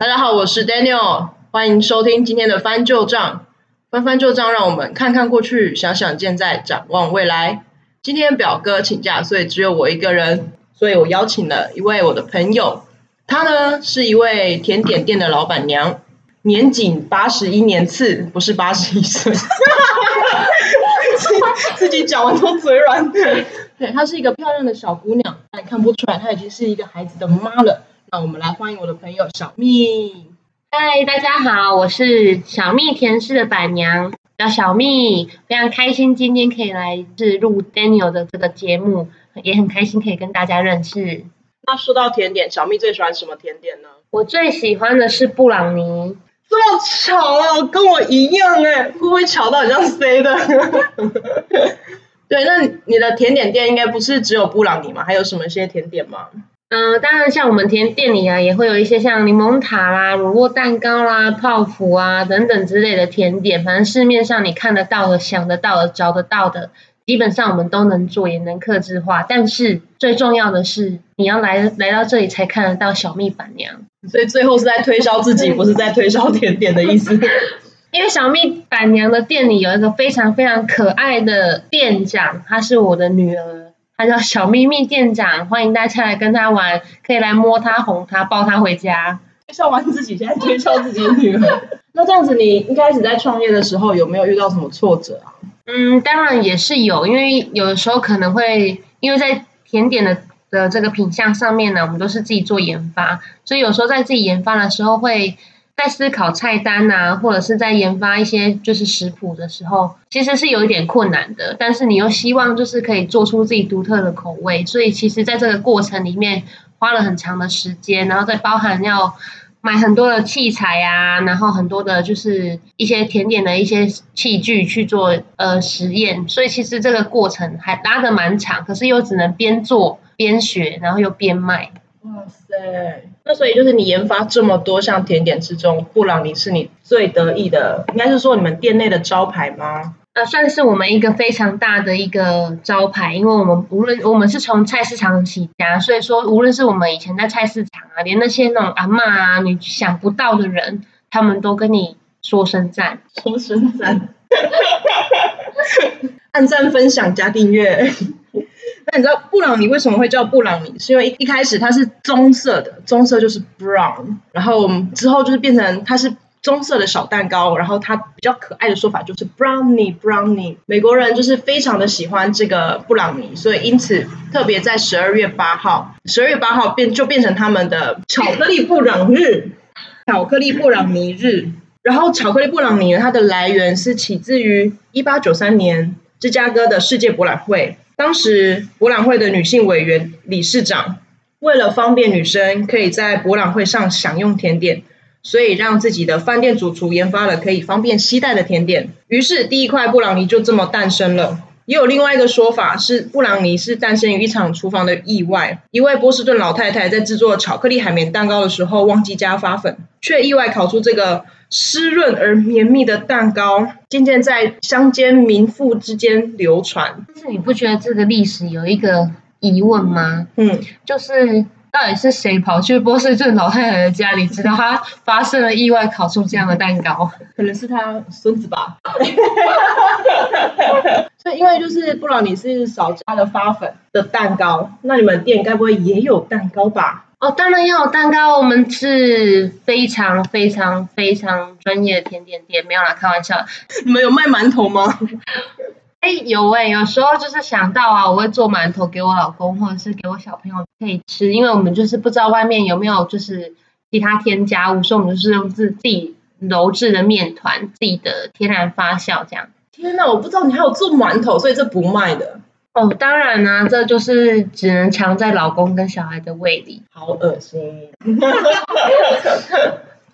大家好，我是 Daniel，欢迎收听今天的翻旧账。翻翻旧账，让我们看看过去，想想现在，展望未来。今天表哥请假，所以只有我一个人，所以我邀请了一位我的朋友，她呢是一位甜点店的老板娘，年仅八十一年次，不是八十一岁。自己讲完都嘴软。对，她是一个漂亮的小姑娘，但看不出来她已经是一个孩子的妈了。那我们来欢迎我的朋友小蜜。嗨，大家好，我是小蜜甜室的板娘，叫小蜜，非常开心今天可以来是录 Daniel 的这个节目，也很开心可以跟大家认识。那说到甜点，小蜜最喜欢什么甜点呢？我最喜欢的是布朗尼。这么巧啊，跟我一样哎，会不会巧到像 C 的？对，那你的甜点店应该不是只有布朗尼嘛？还有什么些甜点吗？嗯，当然像我们甜店里啊，也会有一些像柠檬塔啦、乳酪蛋糕啦、泡芙啊等等之类的甜点。反正市面上你看得到的、想得到的、找得到的。基本上我们都能做，也能克制化，但是最重要的是，你要来来到这里才看得到小蜜板娘。所以最后是在推销自己，不是在推销甜点的意思。因为小蜜板娘的店里有一个非常非常可爱的店长，她是我的女儿，她叫小秘密店长，欢迎大家来跟他玩，可以来摸他、哄他、抱他回家。推销完自己，现在推销自己的女儿。那这样子，你一开始在创业的时候，有没有遇到什么挫折啊？嗯，当然也是有，因为有的时候可能会因为在甜点的的这个品相上面呢，我们都是自己做研发，所以有时候在自己研发的时候，会在思考菜单啊，或者是在研发一些就是食谱的时候，其实是有一点困难的。但是你又希望就是可以做出自己独特的口味，所以其实在这个过程里面花了很长的时间，然后再包含要。买很多的器材啊，然后很多的就是一些甜点的一些器具去做呃实验，所以其实这个过程还拉的蛮长，可是又只能边做边学，然后又边卖。哇！那所以就是你研发这么多项甜点之中，布朗尼是你最得意的，应该是说你们店内的招牌吗？呃，算是我们一个非常大的一个招牌，因为我们无论我们是从菜市场起家，所以说无论是我们以前在菜市场啊，连那些那种阿妈啊，你想不到的人，他们都跟你说声赞，说声赞，按赞、分享、加订阅。那你知道布朗尼为什么会叫布朗尼？是因为一一开始它是棕色的，棕色就是 brown，然后之后就是变成它是。棕色的小蛋糕，然后它比较可爱的说法就是 brownie brownie。美国人就是非常的喜欢这个布朗尼，所以因此特别在十二月八号，十二月八号变就变成他们的巧克力布朗日，巧克力布朗尼日。然后巧克力布朗尼它的来源是起自于一八九三年芝加哥的世界博览会，当时博览会的女性委员理事长为了方便女生可以在博览会上享用甜点。所以让自己的饭店主厨研发了可以方便携带的甜点，于是第一块布朗尼就这么诞生了。也有另外一个说法是，布朗尼是诞生于一场厨房的意外。一位波士顿老太太在制作巧克力海绵蛋糕的时候忘记加发粉，却意外烤出这个湿润而绵密的蛋糕，渐渐在乡间民妇之间流传。但是你不觉得这个历史有一个疑问吗？嗯，就是。到底是谁跑去波士顿老太太的家里，知道她发生了意外，烤出这样的蛋糕？可能是她孙子吧。所以，因为就是布朗尼是少加了发粉的蛋糕，那你们店该不会也有蛋糕吧？哦，当然要有蛋糕，我们是非常非常非常专业的甜点店，没有啦，开玩笑。你们有卖馒头吗？哎，有哎，有时候就是想到啊，我会做馒头给我老公，或者是给我小朋友可以吃，因为我们就是不知道外面有没有就是其他添加物，所以我们就是用自自己揉制的面团，自己的天然发酵这样。天哪，我不知道你还有做馒头，所以这不卖的。哦，当然啦，这就是只能藏在老公跟小孩的胃里。好恶心。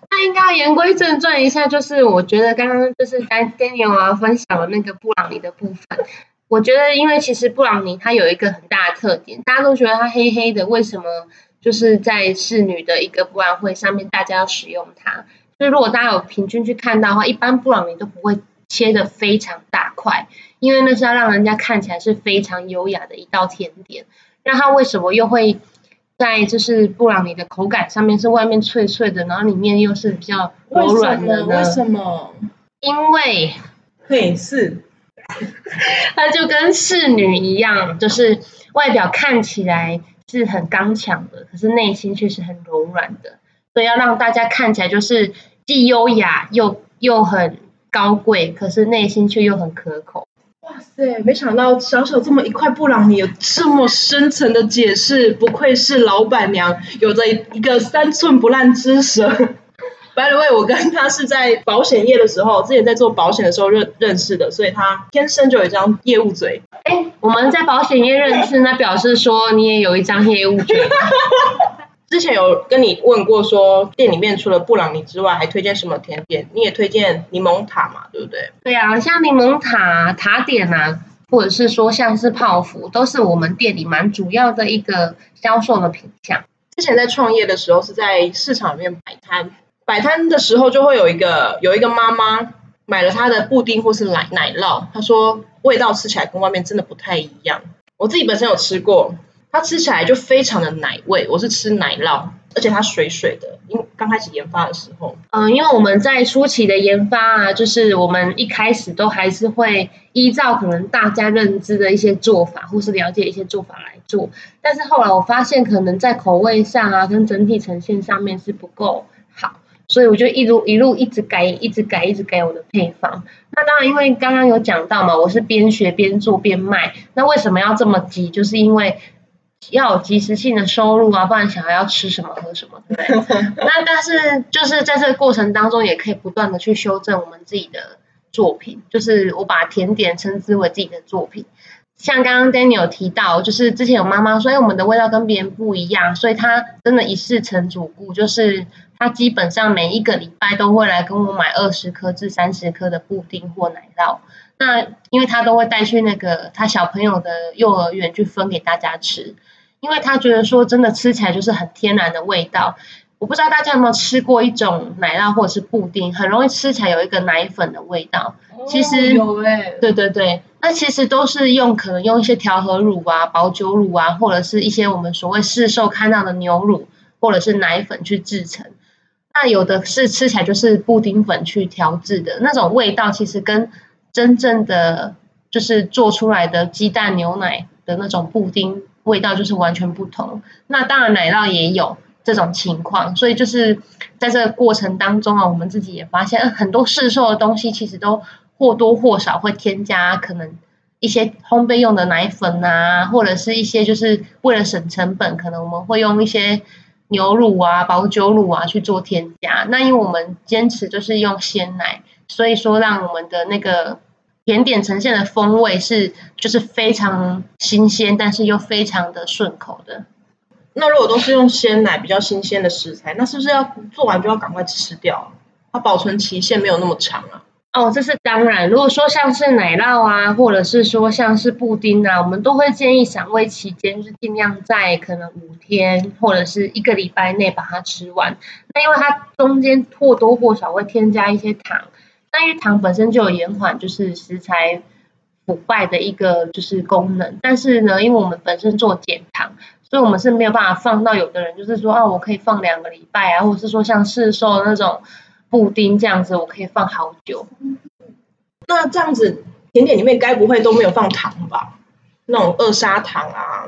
那应该言归正传一下，就是我觉得刚刚就是丹 Daniel 啊分享的那个布朗尼的部分，我觉得因为其实布朗尼它有一个很大的特点，大家都觉得它黑黑的，为什么就是在侍女的一个布兰会上面大家要使用它？就是如果大家有平均去看到的话，一般布朗尼都不会切的非常大块，因为那是要让人家看起来是非常优雅的一道甜点。那它为什么又会？在就是布朗尼的口感上面是外面脆脆的，然后里面又是比较柔软的呢？为什么？因为嘿是，它就跟侍女一样，就是外表看起来是很刚强的，可是内心却是很柔软的，所以要让大家看起来就是既优雅又又很高贵，可是内心却又很可口。哇塞！没想到小小这么一块布朗尼有这么深层的解释，不愧是老板娘，有着一个三寸不烂之舌。By the way，我跟他是在保险业的时候，之前在做保险的时候认认识的，所以他天生就有一张业务嘴。哎，我们在保险业认识，那表示说你也有一张业务嘴。之前有跟你问过，说店里面除了布朗尼之外，还推荐什么甜点？你也推荐柠檬塔嘛，对不对？对啊，像柠檬塔、塔点啊，或者是说像是泡芙，都是我们店里蛮主要的一个销售的品项。之前在创业的时候，是在市场里面摆摊，摆摊的时候就会有一个有一个妈妈买了她的布丁或是奶奶酪，她说味道吃起来跟外面真的不太一样。我自己本身有吃过。它吃起来就非常的奶味，我是吃奶酪，而且它水水的。因刚开始研发的时候，嗯，因为我们在初期的研发啊，就是我们一开始都还是会依照可能大家认知的一些做法，或是了解一些做法来做。但是后来我发现，可能在口味上啊，跟整体呈现上面是不够好，所以我就一路一路一直改，一直改，一直改我的配方。那当然，因为刚刚有讲到嘛，我是边学边做边卖。那为什么要这么急？就是因为要有及时性的收入啊，不然小孩要吃什么喝什么，对不对？那但是就是在这个过程当中，也可以不断的去修正我们自己的作品。就是我把甜点称之为自己的作品。像刚刚 Daniel 提到，就是之前有妈妈说，哎，我们的味道跟别人不一样，所以她真的一试成主顾，就是她基本上每一个礼拜都会来跟我买二十颗至三十颗的布丁或奶酪。那因为她都会带去那个她小朋友的幼儿园去分给大家吃。因为他觉得说真的吃起来就是很天然的味道，我不知道大家有没有吃过一种奶酪或者是布丁，很容易吃起来有一个奶粉的味道。其实有哎，对对对，那其实都是用可能用一些调和乳啊、保酒乳啊，或者是一些我们所谓市售看到的牛乳或者是奶粉去制成。那有的是吃起来就是布丁粉去调制的那种味道，其实跟真正的就是做出来的鸡蛋牛奶的那种布丁。味道就是完全不同。那当然奶酪也有这种情况，所以就是在这个过程当中啊，我们自己也发现，很多市售的东西其实都或多或少会添加可能一些烘焙用的奶粉啊，或者是一些就是为了省成本，可能我们会用一些牛乳啊、保酒乳啊去做添加。那因为我们坚持就是用鲜奶，所以说让我们的那个。甜点呈现的风味是就是非常新鲜，但是又非常的顺口的。那如果都是用鲜奶比较新鲜的食材，那是不是要做完就要赶快吃掉？它保存期限没有那么长啊。哦，这是当然。如果说像是奶酪啊，或者是说像是布丁啊，我们都会建议赏味期间是尽量在可能五天或者是一个礼拜内把它吃完。那因为它中间或多或少会添加一些糖。因为糖本身就有延缓就是食材腐败的一个就是功能，但是呢，因为我们本身做减糖，所以我们是没有办法放到有的人就是说啊，我可以放两个礼拜啊，或者是说像市售那种布丁这样子，我可以放好久。那这样子甜点里面该不会都没有放糖吧？那种二砂糖啊？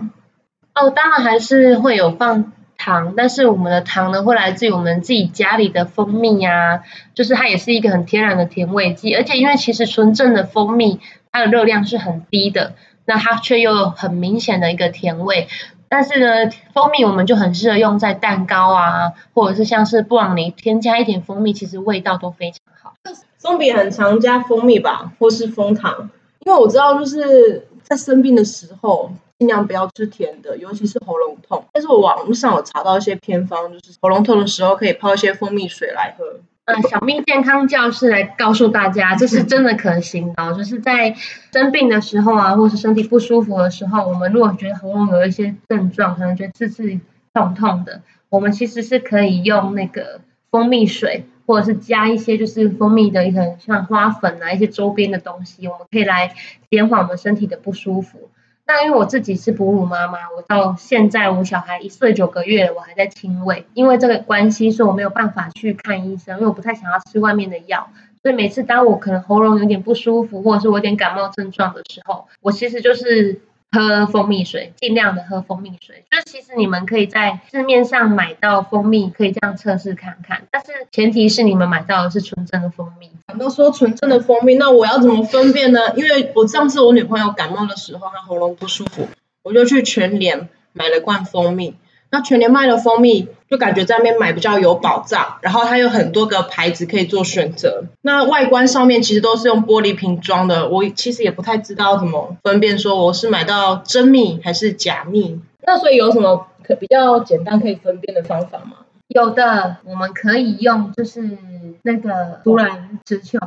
哦，当然还是会有放。糖，但是我们的糖呢，会来自于我们自己家里的蜂蜜啊，就是它也是一个很天然的甜味剂，而且因为其实纯正的蜂蜜它的热量是很低的，那它却又很明显的一个甜味。但是呢，蜂蜜我们就很适合用在蛋糕啊，或者是像是布朗尼，添加一点蜂蜜，其实味道都非常好。松饼很常加蜂蜜吧，或是蜂糖，因为我知道就是在生病的时候。尽量不要吃甜的，尤其是喉咙痛。但是我网络上有查到一些偏方，就是喉咙痛的时候可以泡一些蜂蜜水来喝。嗯，小蜜健康教室来告诉大家，这是真的可行的。就是在生病的时候啊，或是身体不舒服的时候，我们如果觉得喉咙有一些症状，可能觉得刺刺痛痛的，我们其实是可以用那个蜂蜜水，或者是加一些就是蜂蜜的一个像花粉啊一些周边的东西，我们可以来减缓我们身体的不舒服。那因为我自己是哺乳妈妈，我到现在我小孩一岁九个月，我还在亲喂，因为这个关系，所以我没有办法去看医生，因为我不太想要吃外面的药。所以每次当我可能喉咙有点不舒服，或者是我有点感冒症状的时候，我其实就是喝蜂蜜水，尽量的喝蜂蜜水。就其实你们可以在市面上买到蜂蜜，可以这样测试看看，但是前提是你们买到的是纯正的蜂蜜。讲到说纯正的蜂蜜，那我要怎么分辨呢？因为我上次我女朋友感冒的时候，她喉咙不舒服，我就去全联买了罐蜂蜜。那全年卖的蜂蜜，就感觉在那边买比较有保障，然后它有很多个牌子可以做选择。那外观上面其实都是用玻璃瓶装的，我其实也不太知道怎么分辨说我是买到真蜜还是假蜜。那所以有什么可比较简单可以分辨的方法吗？有的，我们可以用就是那个突然词穷，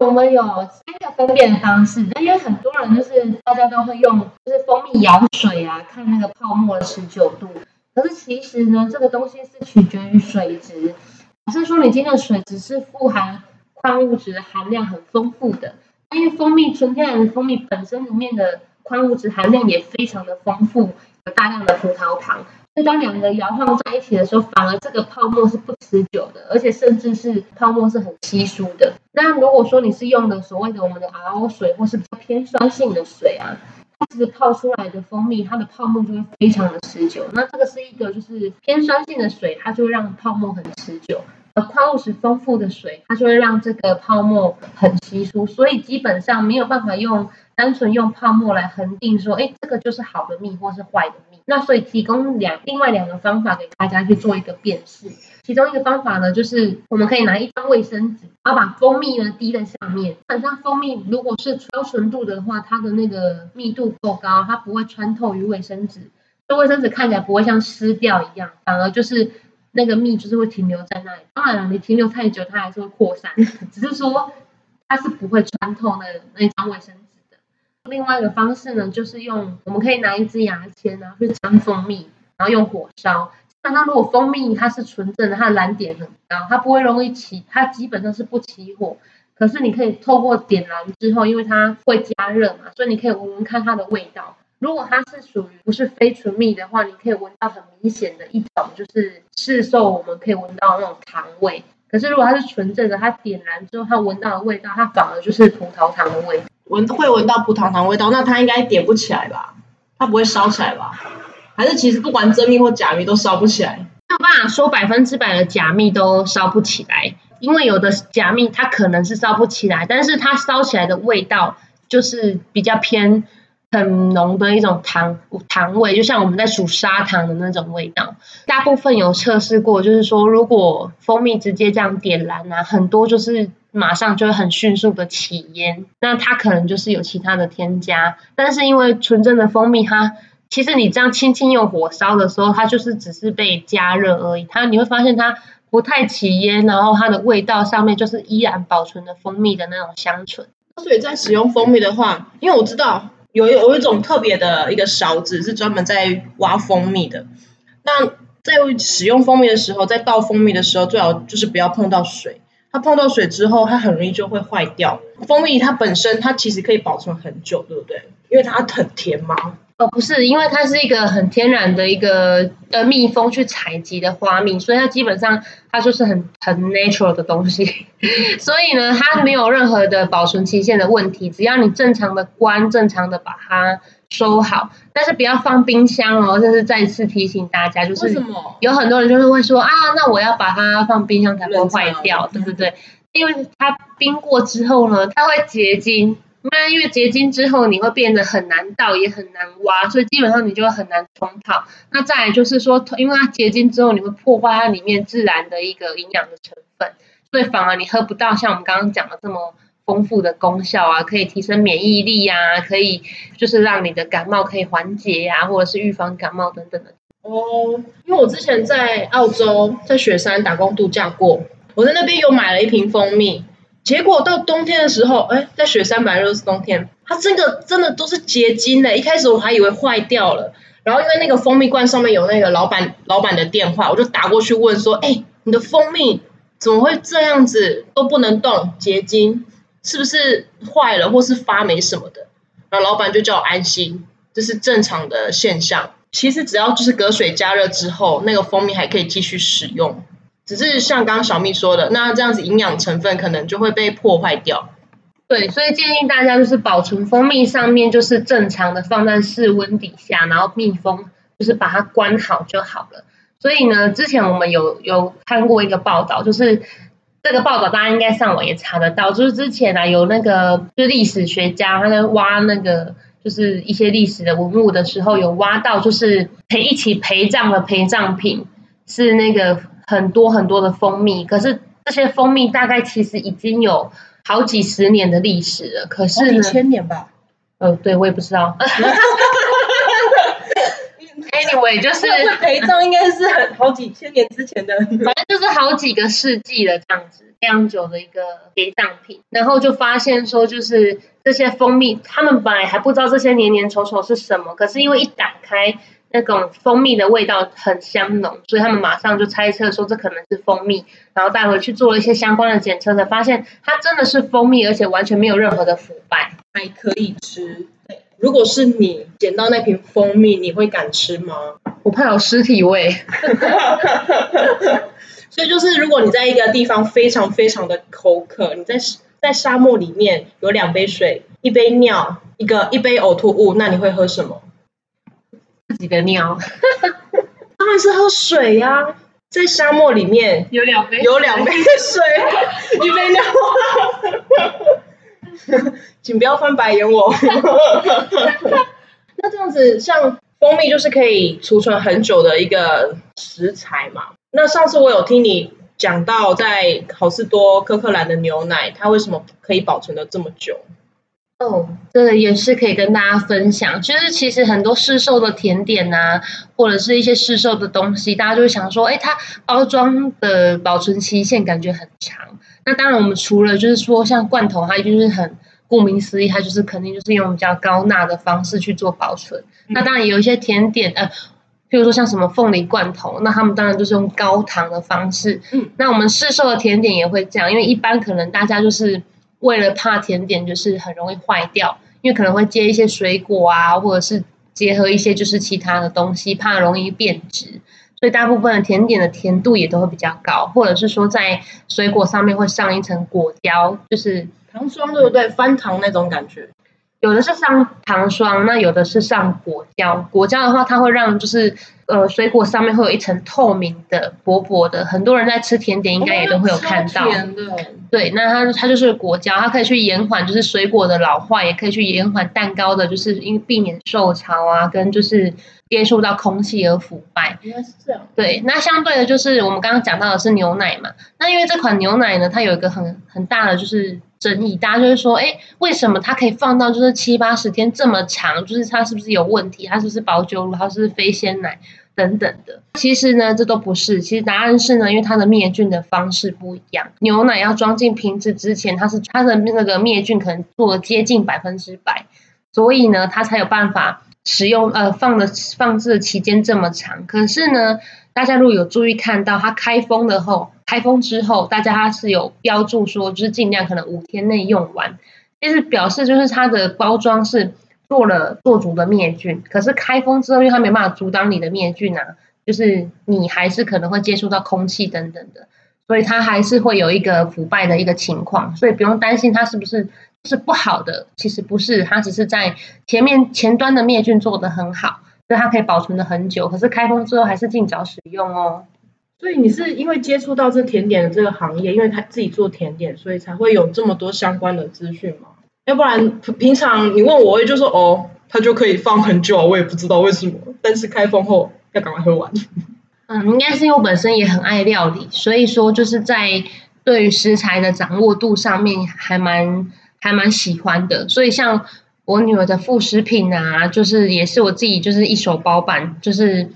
我们有三个分辨方式。因为很多人就是大家都会用就是蜂蜜舀水啊，看那个泡沫的持久度。可是其实呢，这个东西是取决于水质。假设说你今天的水质是富含矿物质含量很丰富的，因为蜂蜜纯天然的蜂蜜本身里面的矿物质含量也非常的丰富，有大量的葡萄糖。就当两个摇晃在一起的时候，反而这个泡沫是不持久的，而且甚至是泡沫是很稀疏的。那如果说你是用的所谓的我们的 RO 水，或是偏酸性的水啊，它其实泡出来的蜂蜜，它的泡沫就会非常的持久。那这个是一个就是偏酸性的水，它就会让泡沫很持久；而矿物质丰富的水，它就会让这个泡沫很稀疏。所以基本上没有办法用单纯用泡沫来恒定说，哎，这个就是好的蜜或是坏的蜜。那所以提供两另外两个方法给大家去做一个辨识。其中一个方法呢，就是我们可以拿一张卫生纸，然后把蜂蜜呢滴在上面。基本上蜂蜜如果是高纯度的话，它的那个密度够高，它不会穿透于卫生纸，这卫生纸看起来不会像湿掉一样，反而就是那个蜜就是会停留在那里。当然了，你停留太久，它还是会扩散，只是说它是不会穿透那那张卫生纸的。另外一个方式呢，就是用我们可以拿一支牙签啊去沾蜂蜜，然后用火烧。那它如果蜂蜜它是纯正的，它的燃点很高，它不会容易起，它基本上是不起火。可是你可以透过点燃之后，因为它会加热嘛，所以你可以闻闻看它的味道。如果它是属于不是非纯蜜的话，你可以闻到很明显的一种就是市售我们可以闻到那种糖味。可是如果它是纯正的，它点燃之后它闻到的味道，它反而就是葡萄糖的味。闻会闻到葡萄糖味道，那它应该点不起来吧？它不会烧起来吧？还是其实不管真蜜或假蜜都烧不起来？没有办法说百分之百的假蜜都烧不起来，因为有的假蜜它可能是烧不起来，但是它烧起来的味道就是比较偏很浓的一种糖糖味，就像我们在数砂糖的那种味道。大部分有测试过，就是说如果蜂蜜直接这样点燃啊，很多就是。马上就会很迅速的起烟，那它可能就是有其他的添加，但是因为纯正的蜂蜜，它其实你这样轻轻用火烧的时候，它就是只是被加热而已，它你会发现它不太起烟，然后它的味道上面就是依然保存的蜂蜜的那种香醇。所以在使用蜂蜜的话，因为我知道有有一种特别的一个勺子是专门在挖蜂蜜的，那在使用蜂蜜的时候，在倒蜂蜜的时候，最好就是不要碰到水。它碰到水之后，它很容易就会坏掉。蜂蜜它本身它其实可以保存很久，对不对？因为它很甜嘛。哦，不是，因为它是一个很天然的一个呃蜜蜂去采集的花蜜，所以它基本上它就是很很 natural 的东西。所以呢，它没有任何的保存期限的问题，只要你正常的关，正常的把它。收好，但是不要放冰箱哦。这是再次提醒大家，就是有很多人就是会说啊，那我要把它放冰箱才不会坏掉，对不对？因为它冰过之后呢，它会结晶。那因为结晶之后，你会变得很难倒，也很难挖，所以基本上你就很难冲泡。那再来就是说，因为它结晶之后，你会破坏它里面自然的一个营养的成分，所以反而你喝不到像我们刚刚讲的这么。丰富的功效啊，可以提升免疫力呀，可以就是让你的感冒可以缓解呀，或者是预防感冒等等的。哦，因为我之前在澳洲在雪山打工度假过，我在那边有买了一瓶蜂蜜，结果到冬天的时候，哎，在雪山本来就是冬天，它这个真的都是结晶的，一开始我还以为坏掉了，然后因为那个蜂蜜罐上面有那个老板老板的电话，我就打过去问说，哎，你的蜂蜜怎么会这样子都不能动结晶？是不是坏了或是发霉什么的？然后老板就叫我安心，这是正常的现象。其实只要就是隔水加热之后，那个蜂蜜还可以继续使用，只是像刚刚小蜜说的，那这样子营养成分可能就会被破坏掉。对，所以建议大家就是保存蜂蜜上面就是正常的放在室温底下，然后密封，就是把它关好就好了。所以呢，之前我们有有看过一个报道，就是这个报道大家应该上网也查得到，就是之前啊有那个就是历史学家他在挖那个就是一些历史的文物的时候，有挖到就是陪一起陪葬的陪葬品是那个很多很多的蜂蜜，可是这些蜂蜜大概其实已经有。好几十年的历史了，可是呢？千年吧。呃，对我也不知道。Anyway，就是陪葬应该是很好几千年之前的，反正就是好几个世纪了这样子，非常久的一个陪葬品。然后就发现说，就是这些蜂蜜，他们本来还不知道这些年年稠稠是什么，可是因为一打开。那种蜂蜜的味道很香浓，所以他们马上就猜测说这可能是蜂蜜，然后带回去做了一些相关的检测，才发现它真的是蜂蜜，而且完全没有任何的腐败，还可以吃。如果是你捡到那瓶蜂蜜，你会敢吃吗？我怕有尸体味。所以就是如果你在一个地方非常非常的口渴，你在在沙漠里面有两杯水、一杯尿、一个一杯呕吐物，那你会喝什么？自己的尿，当然是喝水呀！在沙漠里面有两杯，有两杯的水，一杯尿。请不要翻白眼我。那这样子，像蜂蜜就是可以储存很久的一个食材嘛？那上次我有听你讲到，在好事多科克兰的牛奶，它为什么可以保存的这么久？哦，这个也是可以跟大家分享。就是其实很多市售的甜点呐，或者是一些市售的东西，大家就会想说，哎，它包装的保存期限感觉很长。那当然，我们除了就是说像罐头，它就是很顾名思义，它就是肯定就是用比较高钠的方式去做保存。那当然有一些甜点，呃，譬如说像什么凤梨罐头，那他们当然就是用高糖的方式。嗯，那我们市售的甜点也会这样，因为一般可能大家就是。为了怕甜点就是很容易坏掉，因为可能会接一些水果啊，或者是结合一些就是其他的东西，怕容易变质，所以大部分的甜点的甜度也都会比较高，或者是说在水果上面会上一层果胶，就是糖霜，对不对？翻糖那种感觉。有的是上糖霜，那有的是上果胶。果胶的话，它会让就是呃水果上面会有一层透明的薄薄的，很多人在吃甜点应该也都会有看到。对，那它它就是果胶，它可以去延缓就是水果的老化，也可以去延缓蛋糕的，就是因为避免受潮啊，跟就是接触到空气而腐败。应该是这样。对，那相对的就是我们刚刚讲到的是牛奶嘛，那因为这款牛奶呢，它有一个很很大的就是。争议，大家就会说，哎，为什么它可以放到就是七八十天这么长？就是它是不是有问题？它是不是保酒乳？它是不是非鲜奶等等的？其实呢，这都不是。其实答案是呢，因为它的灭菌的方式不一样。牛奶要装进瓶子之前，它是它的那个灭菌可能做了接近百分之百，所以呢，它才有办法使用呃放的放置的期间这么长。可是呢，大家如果有注意看到它开封的后。开封之后，大家它是有标注说，就是尽量可能五天内用完，其实表示就是它的包装是做了做足的灭菌。可是开封之后，因为它没办法阻挡你的灭菌啊，就是你还是可能会接触到空气等等的，所以它还是会有一个腐败的一个情况。所以不用担心它是不是是不好的，其实不是，它只是在前面前端的灭菌做得很好，所以它可以保存的很久。可是开封之后还是尽早使用哦。所以你是因为接触到这甜点的这个行业，因为他自己做甜点，所以才会有这么多相关的资讯吗？要不然平常你问我，我也就说哦，它就可以放很久，我也不知道为什么。但是开封后要赶快喝完。嗯，应该是因为我本身也很爱料理，所以说就是在对于食材的掌握度上面还蛮还蛮喜欢的。所以像我女儿的副食品啊，就是也是我自己就是一手包办，就是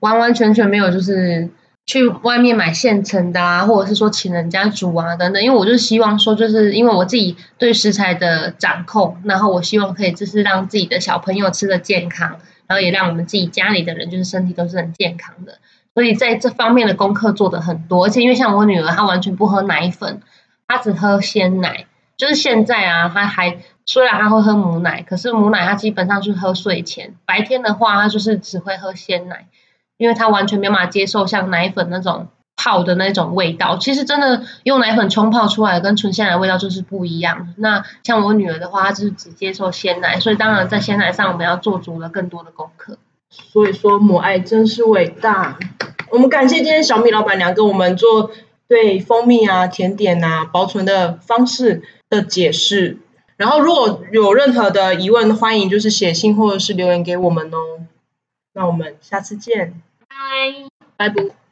完完全全没有就是。去外面买现成的啊，或者是说请人家煮啊等等，因为我就希望说，就是因为我自己对食材的掌控，然后我希望可以就是让自己的小朋友吃的健康，然后也让我们自己家里的人就是身体都是很健康的，所以在这方面的功课做的很多，而且因为像我女儿她完全不喝奶粉，她只喝鲜奶，就是现在啊，她还虽然她会喝母奶，可是母奶她基本上是喝睡前，白天的话她就是只会喝鲜奶，因为他完全没办法接受像奶粉那种泡的那种味道。其实真的用奶粉冲泡出来跟纯鲜奶味道就是不一样。那像我女儿的话，她就是只接受鲜奶，所以当然在鲜奶上我们要做足了更多的功课。所以说母爱真是伟大。我们感谢今天小米老板娘跟我们做对蜂蜜啊、甜点啊保存的方式的解释。然后如果有任何的疑问，欢迎就是写信或者是留言给我们哦。那我们下次见，拜。拜拜。